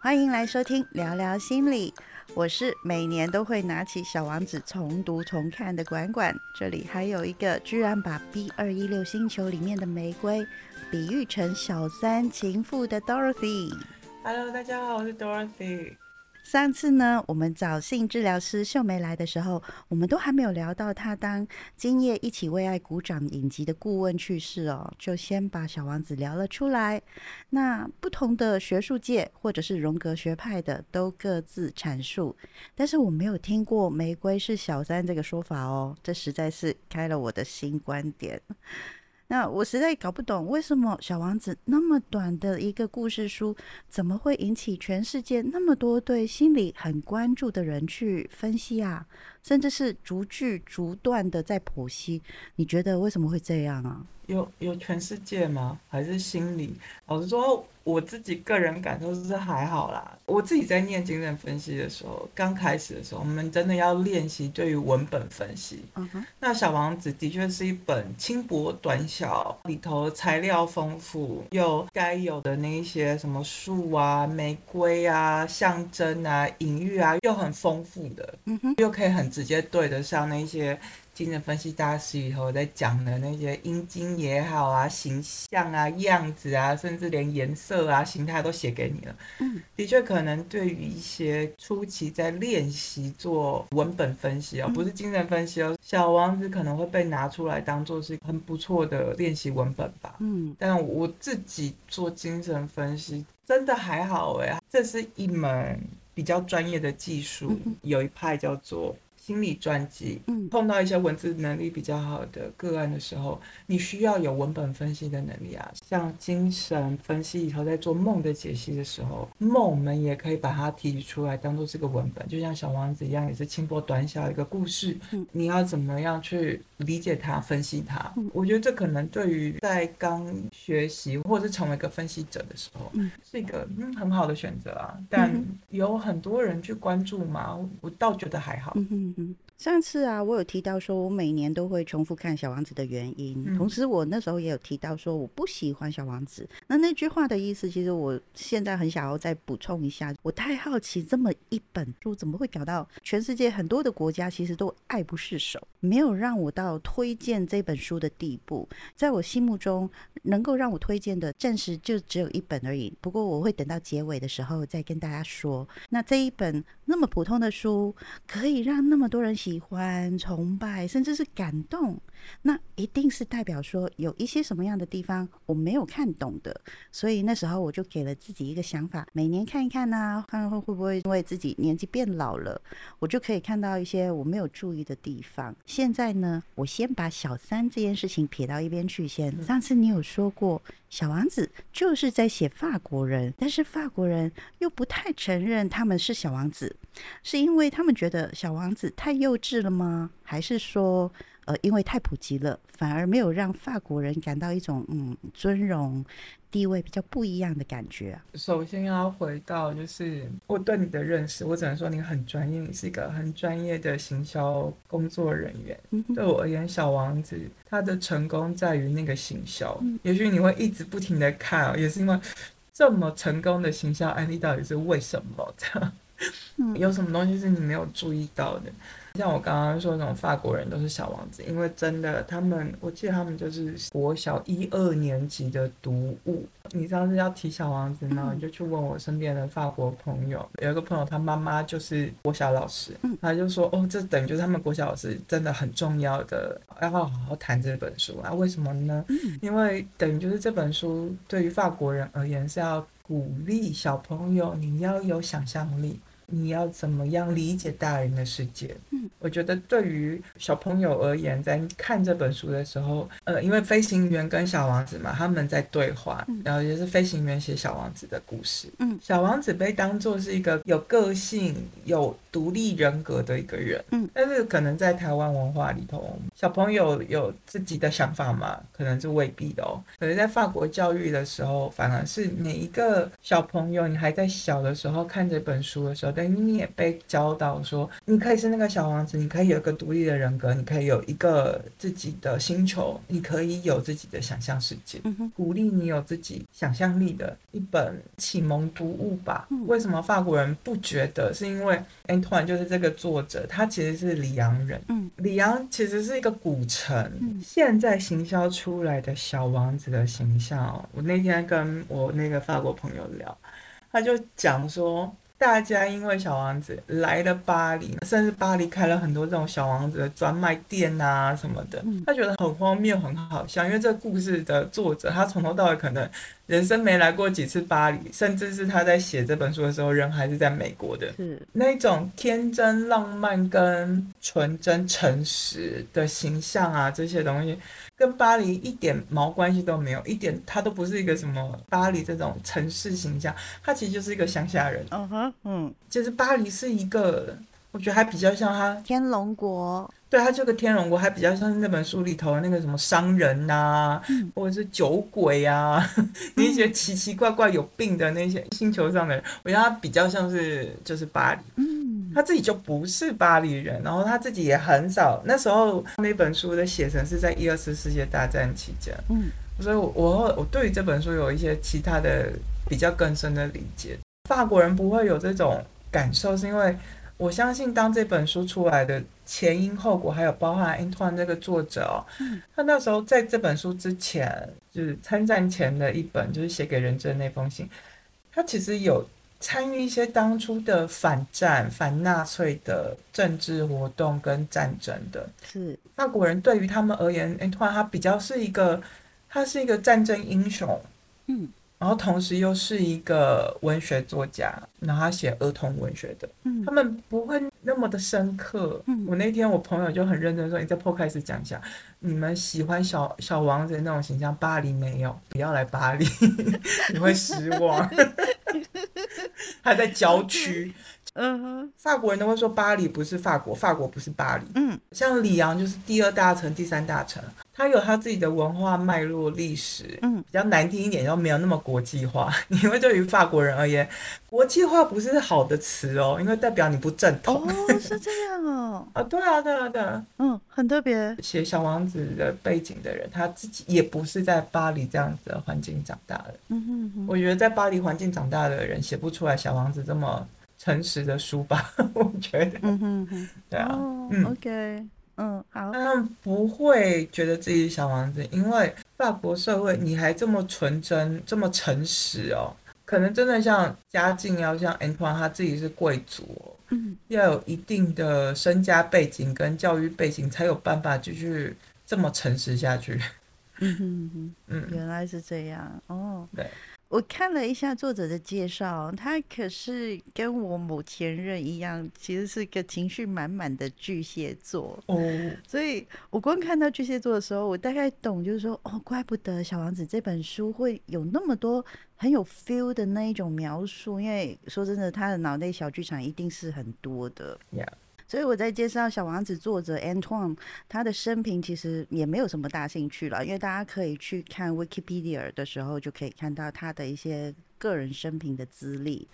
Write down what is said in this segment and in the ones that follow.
欢迎来收听聊聊心理，我是每年都会拿起《小王子》重读重看的管管。这里还有一个居然把 B 二一六星球里面的玫瑰比喻成小三情妇的 Dorothy。Hello，大家好，我是 Dorothy。上次呢，我们找性治疗师秀梅来的时候，我们都还没有聊到她当今夜一起为爱鼓掌影集的顾问去世哦，就先把小王子聊了出来。那不同的学术界或者是荣格学派的都各自阐述，但是我没有听过玫瑰是小三这个说法哦，这实在是开了我的新观点。那我实在搞不懂，为什么《小王子》那么短的一个故事书，怎么会引起全世界那么多对心理很关注的人去分析啊？甚至是逐句逐段的在剖析。你觉得为什么会这样啊？有有全世界吗？还是心理？老实说，我自己个人感受是还好啦。我自己在念精神分析的时候，刚开始的时候，我们真的要练习对于文本分析。嗯哼，那《小王子》的确是一本轻薄短小，里头材料丰富，又该有的那一些什么树啊、玫瑰啊、象征啊、隐喻啊，又很丰富的，嗯哼，又可以很直接对得上那些精神分析大师里头在讲的那些阴茎也好啊、形象啊、样子啊，甚至连颜色啊、形态都写给你了。嗯，的确，可能对于一些初期在练习做文本分析哦，不是精神分析哦，小王子可能会被拿出来当做是很不错的练习文本吧。嗯但我自己做精神分析真的还好哎，这是一门比较专业的技术有一派叫做心理专辑。嗯碰到一些文字能力比较好的个案的时候，你需要有文本分析的能力啊。像精神分析以后在做梦的解析的时候，梦我们也可以把它提取出来当做这个文本，就像小王子一样，也是轻薄短小一个故事。嗯你要怎么样去理解它、分析它？嗯我觉得这可能对于在刚学习或者是成为一个分析者的时候，嗯是一个嗯很好的选择啊。但嗯有很多人去关注嘛，我倒觉得还好。嗯哼哼。上次啊，我有提到说，我每年都会重复看《小王子》的原因。嗯同时，我那时候也有提到说，我不喜欢《小王子》。那那句话的意思，其实我现在很想要再补充一下。我太好奇，这么一本书怎么会搞到全世界很多的国家其实都爱不释手，没有让我到推荐这本书的地步。在我心目中，能够让我推荐的，暂时就只有一本而已。不过，我会等到结尾的时候再跟大家说。那这一本那么普通的书，可以让那么多人喜欢、崇拜，甚至是感动，那一定是代表说有一些什么样的地方我没有看懂的。所以那时候我就给了自己一个想法，每年看一看呐、看会会不会因为自己年纪变老了，我就可以看到一些我没有注意的地方。现在呢，我先把小三这件事情撇到一边去先。上次你有说过，小王子就是在写法国人，但是法国人又不太承认他们是小王子，是因为他们觉得小王子太幼稚了吗？还是说，呃，因为太普及了，反而没有让法国人感到一种嗯尊荣、地位比较不一样的感觉啊？首先要回到就是我对你的认识，我只能说你很专业，你是一个很专业的行销工作人员。嗯对我而言，小王子他的成功在于那个行销。也许你会一直不停的看、哦，也是因为这么成功的行销案例到底是为什么？这样嗯 有什么东西是你没有注意到的？像我刚刚说那种法国人都是小王子，因为真的他们，我记得他们就是国小一二年级的读物。你上次要提小王子呢，嗯你就去问我身边的法国朋友，有一个朋友他妈妈就是国小老师，嗯他就说哦，这等于就是他们国小老师真的很重要的，要好好谈这本书啊。为什么呢？嗯因为等于就是这本书对于法国人而言是要鼓励小朋友，你要有想象力。你要怎么样理解大人的世界？嗯，我觉得对于小朋友而言，在看这本书的时候，呃，因为飞行员跟小王子嘛，他们在对话，嗯然后也是飞行员写小王子的故事。嗯，小王子被当作是一个有个性、有独立人格的一个人。嗯，但是可能在台湾文化里头，小朋友有自己的想法嘛，可能是未必的哦。可是，在法国教育的时候，反而是每一个小朋友，你还在小的时候看这本书的时候，等于你也被教导说，你可以是那个小王子，你可以有一个独立的人格，你可以有一个自己的星球，你可以有自己的想象世界，鼓励你有自己想象力的一本启蒙读物吧。为什么法国人不觉得？是因为 Antoine 就是这个作者，他其实是里昂人。嗯，里昂其实是一个古城，现在行销出来的小王子的形象。我那天跟我那个法国朋友聊。他就讲说，大家因为小王子来了巴黎，甚至巴黎开了很多这种小王子的专卖店啊什么的，他觉得很荒谬，很好笑。因为这故事的作者，他从头到尾可能。人生没来过几次巴黎，甚至是他在写这本书的时候，人还是在美国的。是那种天真浪漫跟纯真诚实的形象啊，这些东西跟巴黎一点毛关系都没有，一点他都不是一个什么巴黎这种城市形象，他其实就是一个乡下人。嗯哼，嗯，就是巴黎是一个，我觉得还比较像他天龙国。对，他这个天龙国还比较像是那本书里头的那个什么商人呐，或者是酒鬼啊，那些奇奇怪怪有病的那些星球上的人，我觉得他比较像是就是巴黎，嗯，他自己就不是巴黎人，然后他自己也很少，那时候那本书的写成是在一二次世界大战期间，嗯，所以我我我对于这本书有一些其他的比较更深的理解。法国人不会有这种感受，是因为我相信当这本书出来的。前因后果，还有包含 Antoine 这个作者哦，他那时候在这本书之前，就是参战前的一本，就是写给人质的那封信，他其实有参与一些当初的反战、反纳粹的政治活动跟战争的。是法国人对于他们而言，Antoine 他比较是一个，他是一个战争英雄。嗯。然后同时又是一个文学作家，然后他写儿童文学的，嗯他们不会那么的深刻。嗯我那天我朋友就很认真说：“你在破开始讲一下，你们喜欢小小王子那种形象，巴黎没有，不要来巴黎，你会失望。”他在郊区。嗯哼，法国人都会说巴黎不是法国，法国不是巴黎。嗯，像里昂就是第二大城、第三大城，它有它自己的文化脉络、历史。嗯，比较难听一点，就没有那么国际化。因为对于法国人而言，国际化不是好的词哦，因为代表你不正统。哦，是这样哦。啊，对啊，对啊，对啊。嗯，很特别。写小王子的背景的人，他自己也不是在巴黎这样子的环境长大的。嗯哼，我觉得在巴黎环境长大的人写不出来小王子这么。诚实的书吧，我觉得，嗯哼哼，对啊，嗯，OK，嗯，好，他们不会觉得自己是小王子，因为法国社会你还这么纯真，这么诚实哦，可能真的像家境要像 Antoine 他自己是贵族，嗯，要有一定的身家背景跟教育背景，才有办法继续这么诚实下去。嗯哼哼，嗯，原来是这样，哦，对。我看了一下作者的介绍，他可是跟我某前任一样，其实是个情绪满满的巨蟹座。哦，所以我光看到巨蟹座的时候，我大概懂，就是说，哦，怪不得《小王子》这本书会有那么多很有 feel 的那一种描述，因为说真的，他的脑内小剧场一定是很多的。Yeah。所以我在介绍《小王子》作者 Antoine，他的生平其实也没有什么大兴趣了，因为大家可以去看 Wikipedia 的时候，就可以看到他的一些个人生平的资历。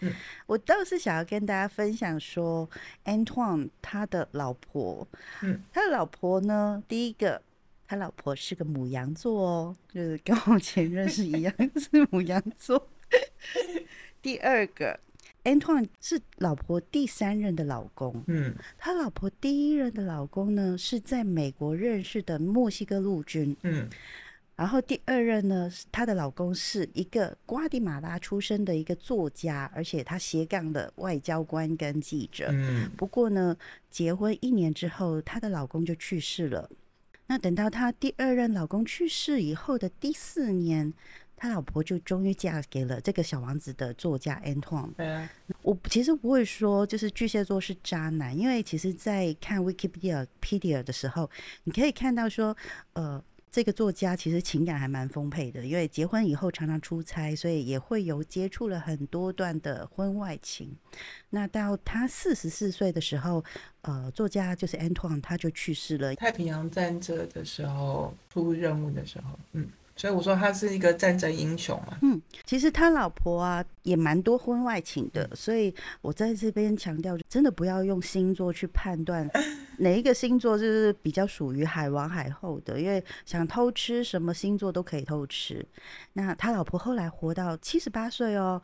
我倒是想要跟大家分享说，Antoine 他的老婆，嗯，他的老婆呢，第一个，他老婆是个母羊座哦，就是跟我前任是一样，是母羊座。第二个。Antoine 是老婆第三任的老公，嗯，他老婆第一任的老公呢是在美国认识的墨西哥陆军，嗯，然后第二任呢，她的老公是一个瓜地马拉出生的一个作家，而且他斜杠的外交官跟记者，嗯，不过呢，结婚一年之后，她的老公就去世了。那等到她第二任老公去世以后的第四年。他老婆就终于嫁给了这个小王子的作家 Antoine。我其实不会说就是巨蟹座是渣男，因为其实，在看 Wikipedia 的时候，你可以看到说，呃，这个作家其实情感还蛮丰沛的，因为结婚以后常常出差，所以也会有接触了很多段的婚外情。那到他四十四岁的时候，呃，作家就是 Antoine 他就去世了。太平洋战争的时候出任务的时候，嗯。所以我说他是一个战争英雄嘛。嗯，其实他老婆啊也蛮多婚外情的，所以我在这边强调，真的不要用星座去判断 哪一个星座就是比较属于海王海后的，因为想偷吃什么星座都可以偷吃。那他老婆后来活到七十八岁哦，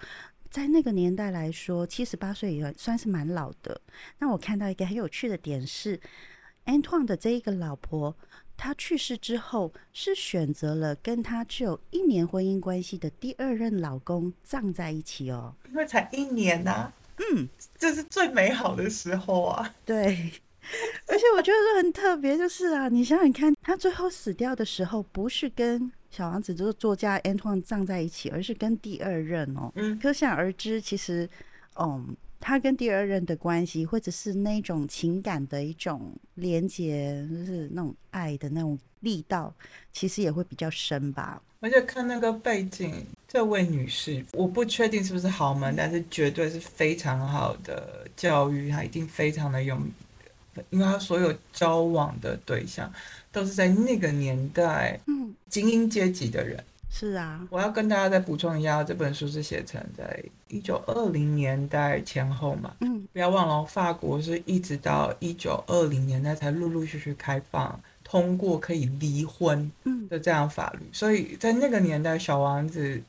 在那个年代来说，七十八岁也算是蛮老的。那我看到一个很有趣的点是，Antoine 的这一个老婆。他去世之后，是选择了跟他只有一年婚姻关系的第二任老公葬在一起哦，因为才一年呐，嗯，这是最美好的时候啊。对，而且我觉得很特别，就是啊，你想想看，他最后死掉的时候，不是跟小王子这个作家 Antoine 葬在一起，而是跟第二任哦，嗯，可想而知，其实，嗯。他跟第二任的关系，或者是那种情感的一种连接，就是那种爱的那种力道，其实也会比较深吧。而且看那个背景，这位女士，我不确定是不是豪门，但是绝对是非常好的教育，她一定非常的有，因为她所有交往的对象都是在那个年代，嗯，精英阶级的人。是啊，我要跟大家再补充一下，这本书是写成在一九二零年代前后嘛。嗯，不要忘了，法国是一直到一九二零年代才陆陆续续开放通过可以离婚的这样法律，所以在那个年代，小王子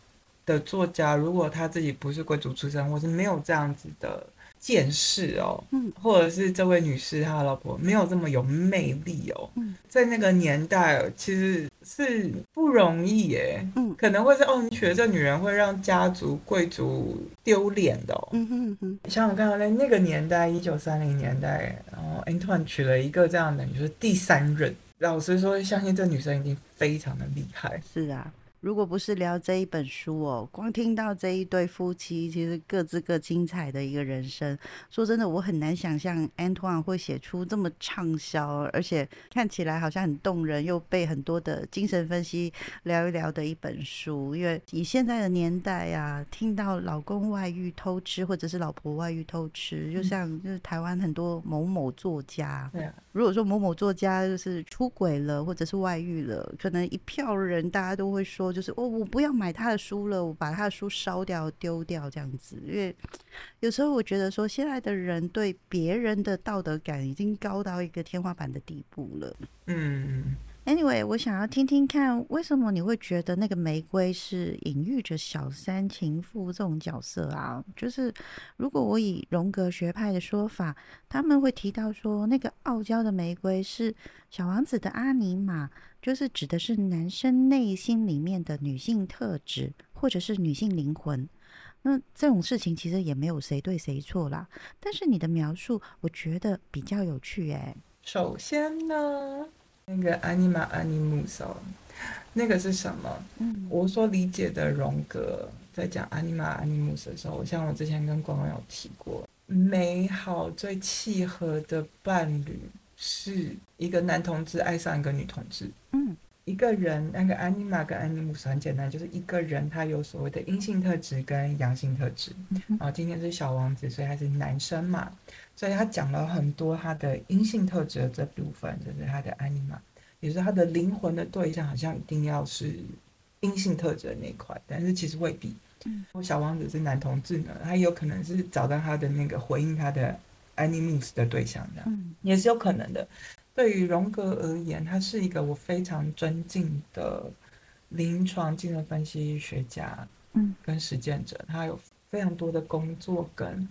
的作家如果他自己不是贵族出身，或是没有这样子的。见识哦，嗯，或者是这位女士她的老婆没有这么有魅力哦，嗯，在那个年代其实是不容易耶，嗯，可能会是哦，你娶了这女人会让家族贵族丢脸的，嗯哼哼。像我看到在那个年代，一九三零年代，然后 Antoine 娶了一个这样的，你说第三任，老实说，相信这女生一定非常的厉害。是啊。如果不是聊这一本书哦，光听到这一对夫妻其实各自各精彩的一个人生，说真的，我很难想象 Antoine 会写出这么畅销，而且看起来好像很动人，又被很多的精神分析聊一聊的一本书。因为以现在的年代啊，听到老公外遇偷吃，或者是老婆外遇偷吃，就像就是台湾很多某某作家，对啊，如果说某某作家就是出轨了，或者是外遇了，可能一票人大家都会说。就是我，我不要买他的书了，我把他的书烧掉、丢掉这样子。因为有时候我觉得说，现在的人对别人的道德感已经高到一个天花板的地步了。嗯。Anyway，我想要听听看，为什么你会觉得那个玫瑰是隐喻着小三、情妇这种角色啊？就是如果我以荣格学派的说法，他们会提到说，那个傲娇的玫瑰是小王子的阿尼玛，就是指的是男生内心里面的女性特质，或者是女性灵魂。那这种事情其实也没有谁对谁错啦。但是你的描述，我觉得比较有趣诶。首先呢。那个 anima animus 哦，那个是什么？嗯，我所理解的荣格在讲 anima animus 的时候，像我之前跟广广有提过，美好最契合的伴侣是一个男同志爱上一个女同志。嗯。一个人那个 anima 跟 animus 很简单，就是一个人他有所谓的阴性特质跟阳性特质。啊，今天是小王子，所以他是男生嘛，所以他讲了很多他的阴性特质的这部分，就是他的 anima，也是他的灵魂的对象，好像一定要是阴性特质的那块，但是其实未必。嗯，小王子是男同志呢，他有可能是找到他的那个回应他的 animus 的对象的，也是有可能的。对于荣格而言，他是一个我非常尊敬的临床精神分析学家，嗯，跟实践者。他有非常多的工作跟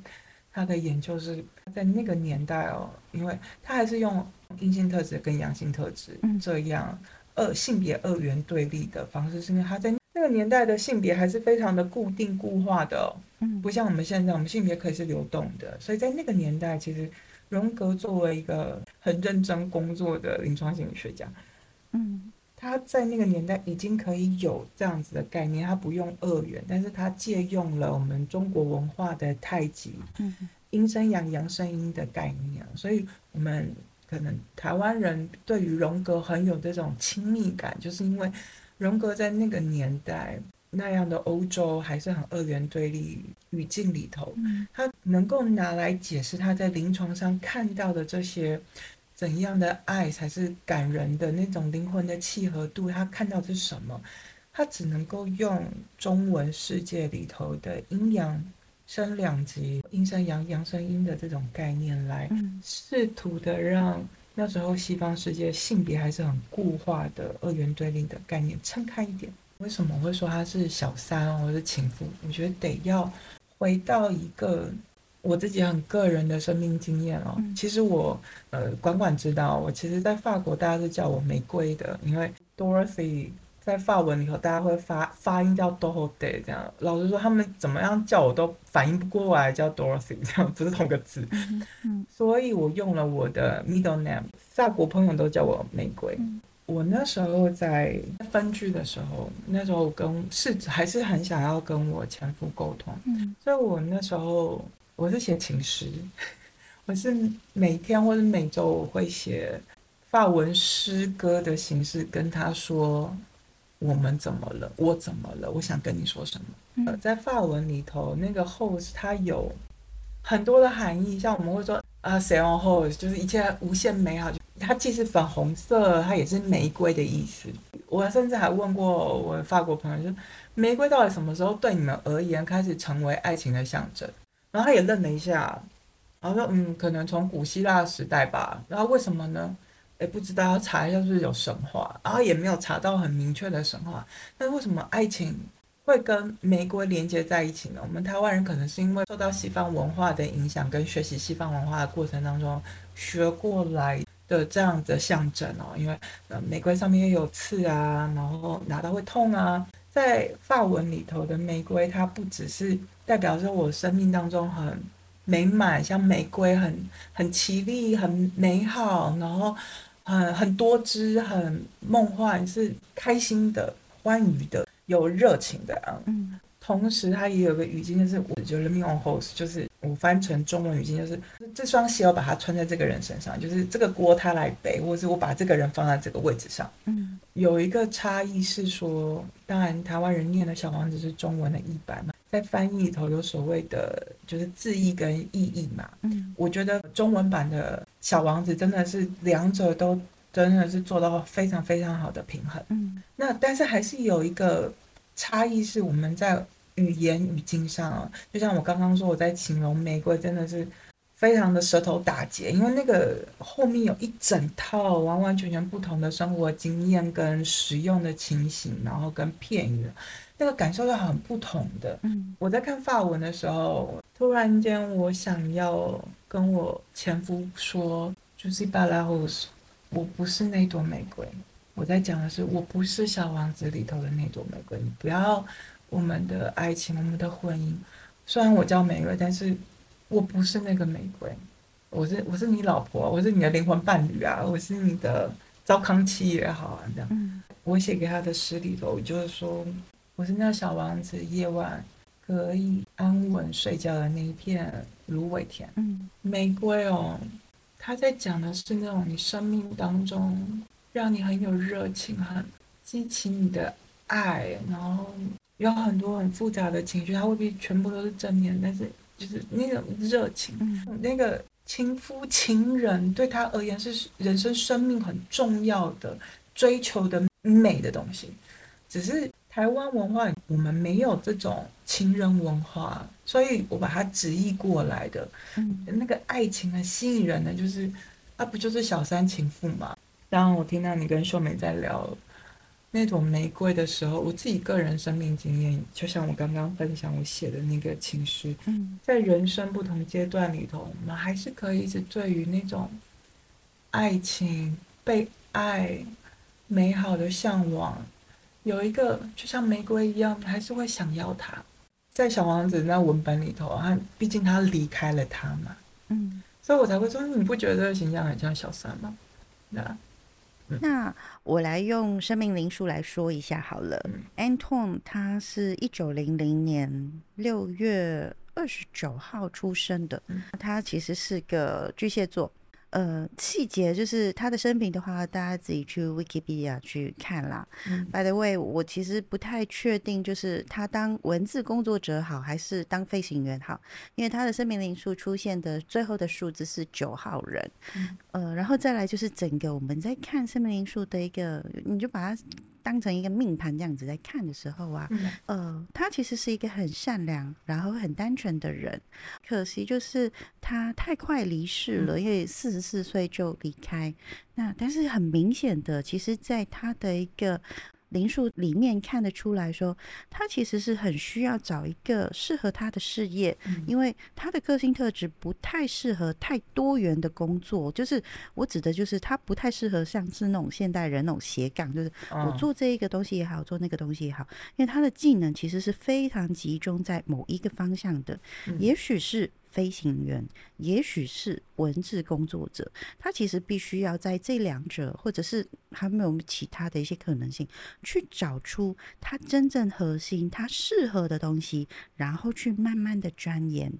他的研究是在那个年代哦，因为他还是用阴性特质跟阳性特质这样二性别二元对立的方式，是因为他在那个年代的性别还是非常的固定固化的，嗯，不像我们现在，我们性别可以是流动的，所以在那个年代其实。荣格作为一个很认真工作的临床心理学家，嗯，他在那个年代已经可以有这样子的概念，他不用二元，但是他借用了我们中国文化的太极，嗯，阴生阳，阳生阴的概念，所以我们可能台湾人对于荣格很有这种亲密感，就是因为荣格在那个年代。那样的欧洲还是很二元对立语境里头，他能够拿来解释他在临床上看到的这些怎样的爱才是感人的那种灵魂的契合度，他看到的是什么？他只能够用中文世界里头的阴阳生两极、阴生阳、阳生阴的这种概念来试图的让那时候西方世界性别还是很固化的二元对立的概念撑开一点。为什么会说他是小三或者是情妇？我觉得得要回到一个我自己很个人的生命经验哦。其实我呃，管管知道，我其实在法国大家是叫我玫瑰的，因为 Dorothy 在法文里头大家会发发音叫 Dorothy 这样。老实说，他们怎么样叫我都反应不过来，叫 Dorothy 这样不是同个字。所以我用了我的 middle name，法国朋友都叫我玫瑰。我那时候在分居的时候，那时候跟是还是很想要跟我前夫沟通，嗯，所以我那时候我是写情诗，我是每天或者每周我会写法文诗歌的形式跟他说我们怎么了，我怎么了，我想跟你说什么。呃，在法文里头，那个 host 它有很多的含义，像我们会说啊 on host 就是一切无限美好。它既是粉红色，它也是玫瑰的意思。我甚至还问过我法国朋友，说玫瑰到底什么时候对你们而言开始成为爱情的象征？然后他也愣了一下，然后说：“嗯，可能从古希腊时代吧。”然后为什么呢？哎，不知道，要查一下是不是有神话。然后也没有查到很明确的神话。那为什么爱情会跟玫瑰连接在一起呢？我们台湾人可能是因为受到西方文化的影响，跟学习西方文化的过程当中学过来。的这样的象征哦，因为呃玫瑰上面也有刺啊，然后拿到会痛啊。在发文里头的玫瑰，它不只是代表着我生命当中很美满，像玫瑰很很绮丽、很美好，然后很很多汁、很梦幻，是开心的、欢愉的、有热情的啊。嗯。同时，它也有个语境，就是我觉得 “me on host”，就是我翻成中文语境，就是这双鞋我把它穿在这个人身上，就是这个锅他来背，或者是我把这个人放在这个位置上。嗯，有一个差异是说，当然台湾人念的小王子是中文的译版嘛，在翻译里头有所谓的，就是字义跟意义嘛。嗯，我觉得中文版的小王子真的是两者都真的是做到非常非常好的平衡。嗯，那但是还是有一个。差异是我们在语言语境上，就像我刚刚说，我在形容玫瑰真的是非常的舌头打结，因为那个后面有一整套完完全全不同的生活经验跟实用的情形，然后跟片语，那个感受是很不同的。嗯，我在看法文的时候，突然间我想要跟我前夫说，就是巴拉胡斯，我不是那朵玫瑰。我在讲的是，我不是小王子里头的那朵玫瑰。你不要我们的爱情，我们的婚姻。虽然我叫玫瑰，但是我不是那个玫瑰。我是我是你老婆，我是你的灵魂伴侣啊，我是你的糟糠妻也好啊，这样。我写给他的诗里头，就是说，我是那小王子，夜晚可以安稳睡觉的那一片芦苇田。嗯，玫瑰哦，他在讲的是那种你生命当中。让你很有热情，很激起你的爱，然后有很多很复杂的情绪，它未必全部都是正面，但是就是那种热情，那个情夫情人对他而言是人生生命很重要的追求的美的东西。只是台湾文化我们没有这种情人文化，所以我把它直译过来的，那个爱情很吸引人的，就是啊，不就是小三情妇吗？当我听到你跟秀美在聊那朵玫瑰的时候，我自己个人生命经验，就像我刚刚分享我写的那个情诗，在人生不同阶段里头，我们还是可以一直对于那种爱情、被爱、美好的向往，有一个就像玫瑰一样，还是会想要它。在小王子那文本里头，他毕竟他离开了他嘛，嗯，所以我才会说，你不觉得这个形象很像小三吗？那。那我来用生命灵数来说一下好了。Anton 他是一九零零年六月二十九号出生的，他其实是个巨蟹座。呃，细节就是他的生平的话，大家自己去 Wikipedia 去看啦。By the way，我其实不太确定，就是他当文字工作者好，还是当飞行员好，因为他的生命灵数出现的最后的数字是九号人。呃，然后再来就是整个我们在看生命灵数的一个，你就把它当成一个命盘这样子在看的时候啊，嗯呃，他其实是一个很善良，然后很单纯的人。可惜就是他太快离世了，因为四十四岁就离开。那但是很明显的，其实在他的一个灵数里面看得出来说，他其实是很需要找一个适合他的事业，嗯。因为他的个性特质不太适合太多元的工作。就是我指的就是他不太适合像是那种现代人那种斜杠，就是我嗯。做这一个东西也好，做那个东西也好，因为他的技能其实是非常集中在某一个方向的，嗯。也许是飞行员，也许是文字工作者，他其实必须要在这两者，或者是还没有其他的一些可能性，去找出他真正核心、他适合的东西，然后去慢慢的钻研。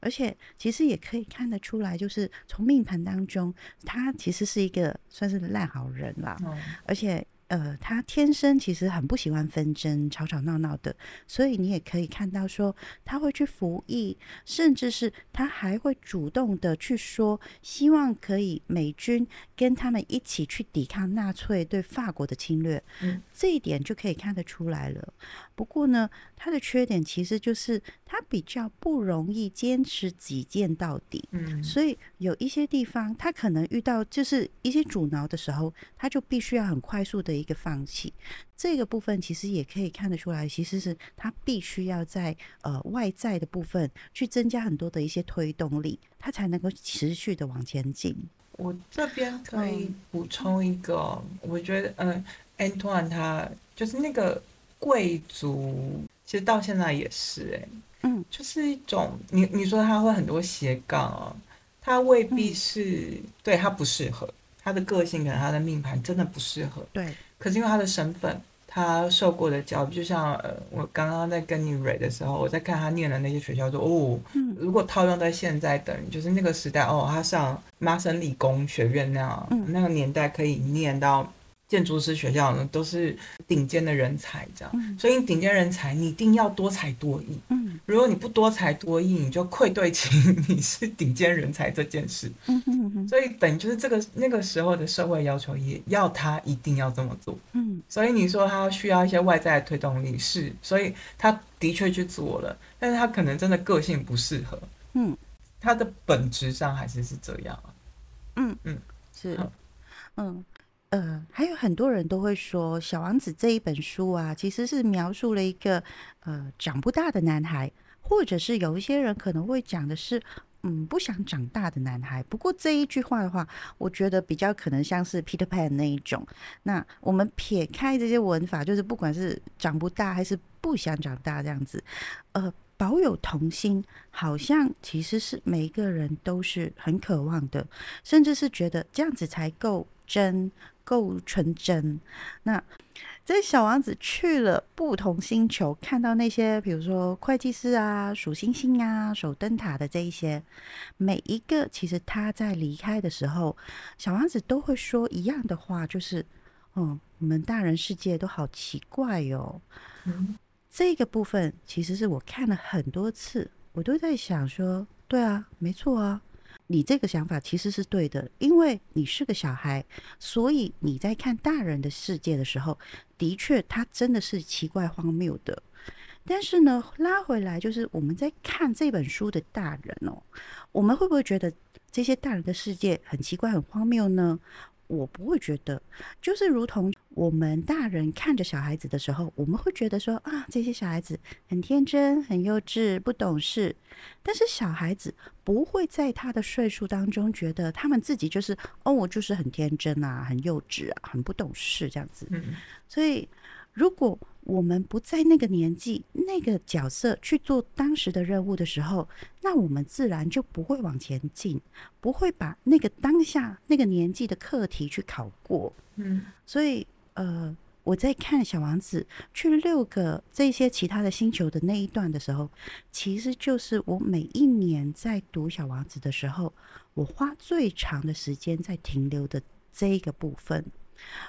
而且其实也可以看得出来，就是从命盘当中，他其实是一个算是烂好人啦。嗯而且呃，他天生其实很不喜欢纷争、吵吵闹闹的，所以你也可以看到说，他会去服役，甚至是他还会主动的去说，希望可以美军跟他们一起去抵抗纳粹对法国的侵略。嗯，这一点就可以看得出来了。不过呢，他的缺点其实就是他比较不容易坚持己见到底。嗯所以有一些地方，他可能遇到就是一些阻挠的时候，他就必须要很快速的一个放弃。这个部分其实也可以看得出来，其实是他必须要在呃外在的部分去增加很多的一些推动力，他才能够持续的往前进。我这边可以嗯补充一个，我觉得，嗯，Antoine 他就是那个贵族，其实到现在也是、哎，嗯，就是一种，你你说他会很多斜杠啊，他未必嗯是、对他不适合，他的个性可能他的命盘真的不适合，对，可是因为他的身份，他受过的教育，就像呃，我刚刚在跟你蕊的时候，我在看他念的那些学校说，哦，嗯。如果套用在现在，等于就是那个时代，哦，他上麻省理工学院那样，嗯。那个年代可以念到建筑师学校呢，都是顶尖的人才，这样。嗯所以顶尖人才，你一定要多才多艺。嗯如果你不多才多艺，你就愧对起你是顶尖人才这件事。所以等于就是这个那个时候的社会要求，也要他一定要这么做。嗯所以你说他需要一些外在的推动力，是，所以他的确去做了，但是他可能真的个性不适合，嗯他的本质上还是是这样啊。嗯嗯，是，嗯。呃，还有很多人都会说，《小王子》这一本书啊，其实是描述了一个呃长不大的男孩，或者是有一些人可能会讲的是，嗯，不想长大的男孩。不过这一句话的话，我觉得比较可能像是 Peter Pan 那一种。那我们撇开这些文法，就是不管是长不大还是不想长大这样子，呃，保有童心，好像其实是每一个人都是很渴望的，甚至是觉得这样子才够真、够纯真。那这小王子去了不同星球，看到那些比如说会计师啊、数星星啊、守灯塔的这一些，每一个其实他在离开的时候，小王子都会说一样的话，就是“嗯，你们大人世界都好奇怪哟、这个部分其实是我看了很多次，我都在想说，对啊，没错啊，你这个想法其实是对的，因为你是个小孩，所以你在看大人的世界的时候，的确，他真的是奇怪荒谬的。但是呢，拉回来就是我们在看这本书的大人哦，我们会不会觉得这些大人的世界很奇怪、很荒谬呢？我不会觉得，就是如同我们大人看着小孩子的时候，我们会觉得说啊，这些小孩子很天真、很幼稚、不懂事。但是小孩子不会在他的岁数当中觉得他们自己就是哦，我就是很天真啊、很幼稚啊、很不懂事这样子。嗯所以，如果我们不在那个年纪、那个角色去做当时的任务的时候，那我们自然就不会往前进，不会把那个当下那个年纪的课题去考过。嗯所以，呃，我在看《小王子》去六个这些其他的星球的那一段的时候，其实就是我每一年在读《小王子》的时候，我花最长的时间在停留的这一个部分。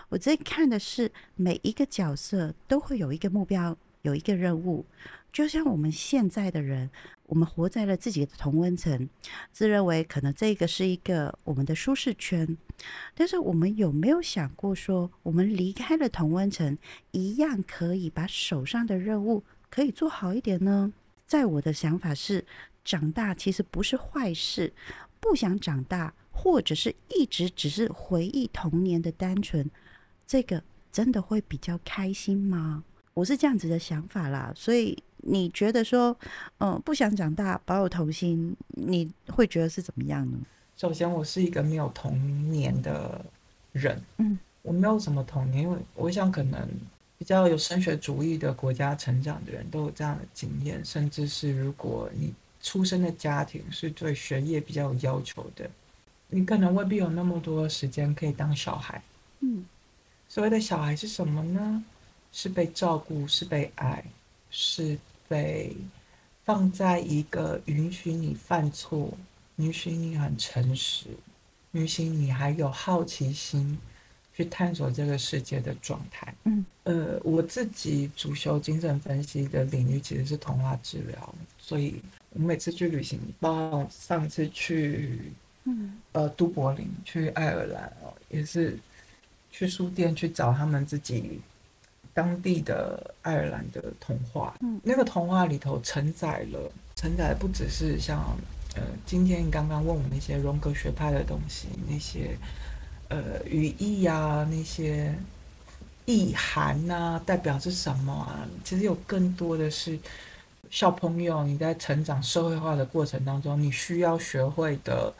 我在看的是每一个角色都会有一个目标，有一个任务，就像我们现在的人，我们活在了自己的同温层，自认为可能这个是一个我们的舒适圈，但是我们有没有想过说，我们离开了同温层，一样可以把手上的任务可以做好一点呢？在我的想法是，长大其实不是坏事，不想长大，或者是一直只是回忆童年的单纯，这个真的会比较开心吗？我是这样子的想法啦，所以你觉得说，嗯，不想长大，保有童心，你会觉得是怎么样呢？首先，我是一个没有童年的人，嗯，我没有什么童年，因为我想可能比较有升学主义的国家成长的人都有这样的经验，甚至是如果你出生的家庭是对学业比较有要求的，你可能未必有那么多时间可以当小孩，嗯，所谓的小孩是什么呢？是被照顾，是被爱，是被放在一个允许你犯错、允许你很诚实、允许你还有好奇心去探索这个世界的状态。嗯，呃，我自己主修精神分析的领域其实是童话治疗，所以我每次去旅行，包括我上次去，嗯，呃，都柏林去爱尔兰哦，也是去书店去找他们自己。当地的爱尔兰的童话，嗯，那个童话里头承载了，承载不只是像，呃，今天你刚刚问我那些荣格学派的东西，那些，呃，语义啊，那些意涵呐，代表是什么啊？其实有更多的是小朋友你在成长社会化的过程当中，你需要学会的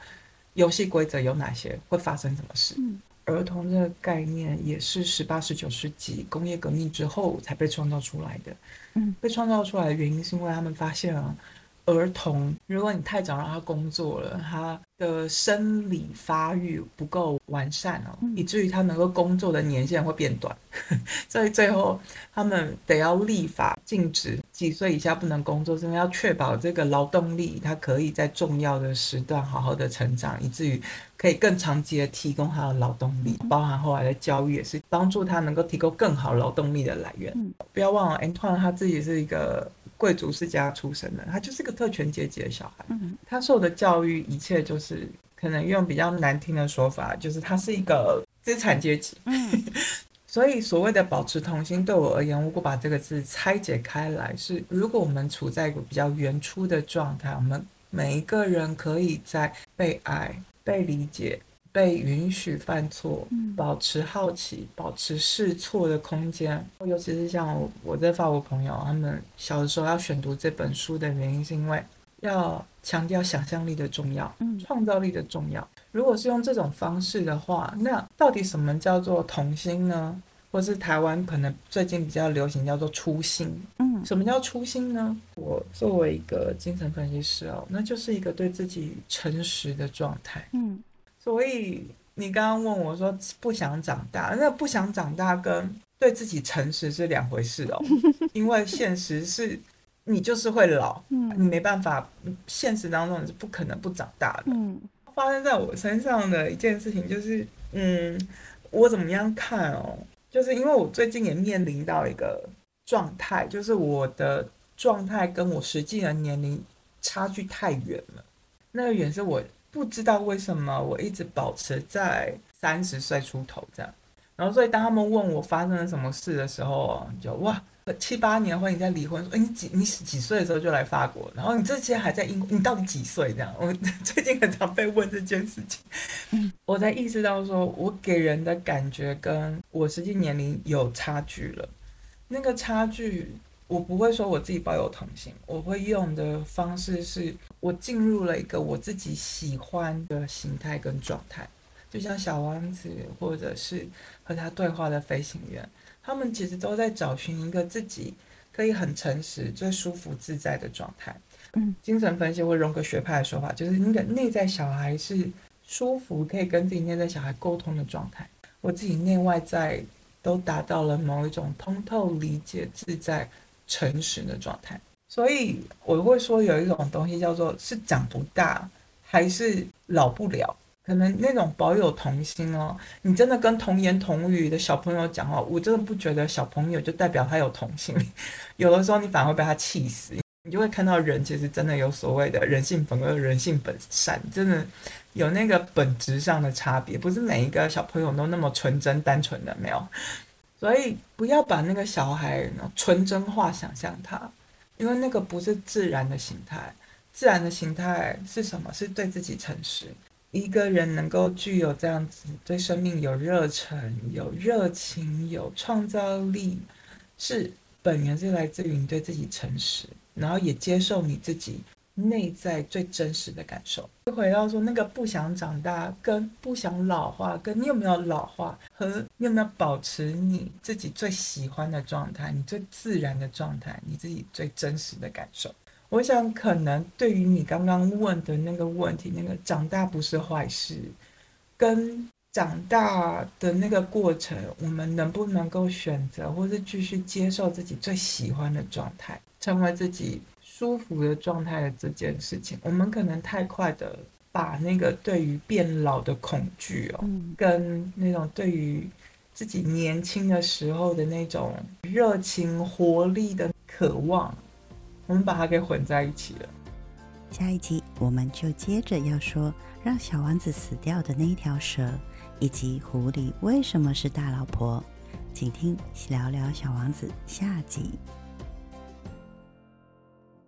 游戏规则有哪些？会发生什么事？嗯。儿童这个概念也是十八、十九世纪工业革命之后才被创造出来的。嗯，被创造出来的原因是因为他们发现啊，儿童如果你太早让他工作了，他的生理发育不够完善哦，以至于他能够工作的年限会变短。所以最后他们得要立法禁止几岁以下不能工作，因为要确保这个劳动力他可以在重要的时段好好的成长，以至于。可以更长期的提供他的劳动力，包含后来的教育也是帮助他能够提供更好劳动力的来源。嗯，不要忘了，Antoine 他自己是一个贵族世家出身的，他就是个特权阶级的小孩。嗯，他受的教育一切就是可能用比较难听的说法，就是他是一个资产阶级。嗯，所以所谓的保持童心，对我而言，如果把这个字拆解开来，是如果我们处在一个比较原初的状态，我们每一个人可以在被爱。被理解、被允许犯错，保持好奇、保持试错的空间。尤其是像我我在法国朋友，他们小的时候要选读这本书的原因，是因为要强调想象力的重要，创造力的重要。如果是用这种方式的话，那到底什么叫做童心呢？或是台湾可能最近比较流行叫做初心。嗯，什么叫初心呢？我作为一个精神分析师哦，那就是一个对自己诚实的状态。嗯，所以你刚刚问我说不想长大，那不想长大跟对自己诚实是两回事哦。因为现实是，你就是会老，嗯，你没办法，现实当中你是不可能不长大的。嗯，发生在我身上的一件事情就是，嗯，我怎么样看哦？就是因为我最近也面临到一个状态，就是我的状态跟我实际的年龄差距太远了。那个远是我不知道为什么我一直保持在三十岁出头这样。然后所以当他们问我发生了什么事的时候，就哇。七八年婚，你在离婚，说，你几你几岁的时候就来法国，然后你这些还在英国，你到底几岁？这样，我最近很常被问这件事情，我才意识到，说我给人的感觉跟我实际年龄有差距了。那个差距，我不会说我自己抱有同性，我会用的方式是，我进入了一个我自己喜欢的形态跟状态，就像小王子，或者是和他对话的飞行员。他们其实都在找寻一个自己可以很诚实、最舒服自在的状态。嗯，精神分析或荣格学派的说法，就是那个内在小孩是舒服，可以跟自己内在小孩沟通的状态。我自己内外在都达到了某一种通透、理解、自在、诚实的状态。所以我会说，有一种东西叫做是长不大，还是老不了。可能那种保有童心哦，你真的跟童言童语的小朋友讲话，我真的不觉得小朋友就代表他有童心，有的时候你反而会被他气死。你就会看到人其实真的有所谓的人性本恶、人性本善，真的有那个本质上的差别，不是每一个小朋友都那么纯真单纯的，没有。所以不要把那个小孩纯真化，想象他，因为那个不是自然的形态。自然的形态是什么？是对自己诚实。一个人能够具有这样子对生命有热忱、有热情、有创造力，是本源是来自于你对自己诚实。然后也接受你自己内在最真实的感受。就回到说那个不想长大，跟不想老化，跟你有没有老化，和你有没有保持你自己最喜欢的状态，你最自然的状态，你自己最真实的感受。我想，可能对于你刚刚问的那个问题，那个长大不是坏事，跟长大的那个过程，我们能不能够选择，或是继续接受自己最喜欢的状态？成为自己舒服的状态的这件事情，我们可能太快的把那个对于变老的恐惧哦，跟那种对于自己年轻的时候的那种热情活力的渴望，我们把它给混在一起了。下一集我们就接着要说让小王子死掉的那一条蛇，以及狐狸为什么是大老婆，请听聊聊小王子下集。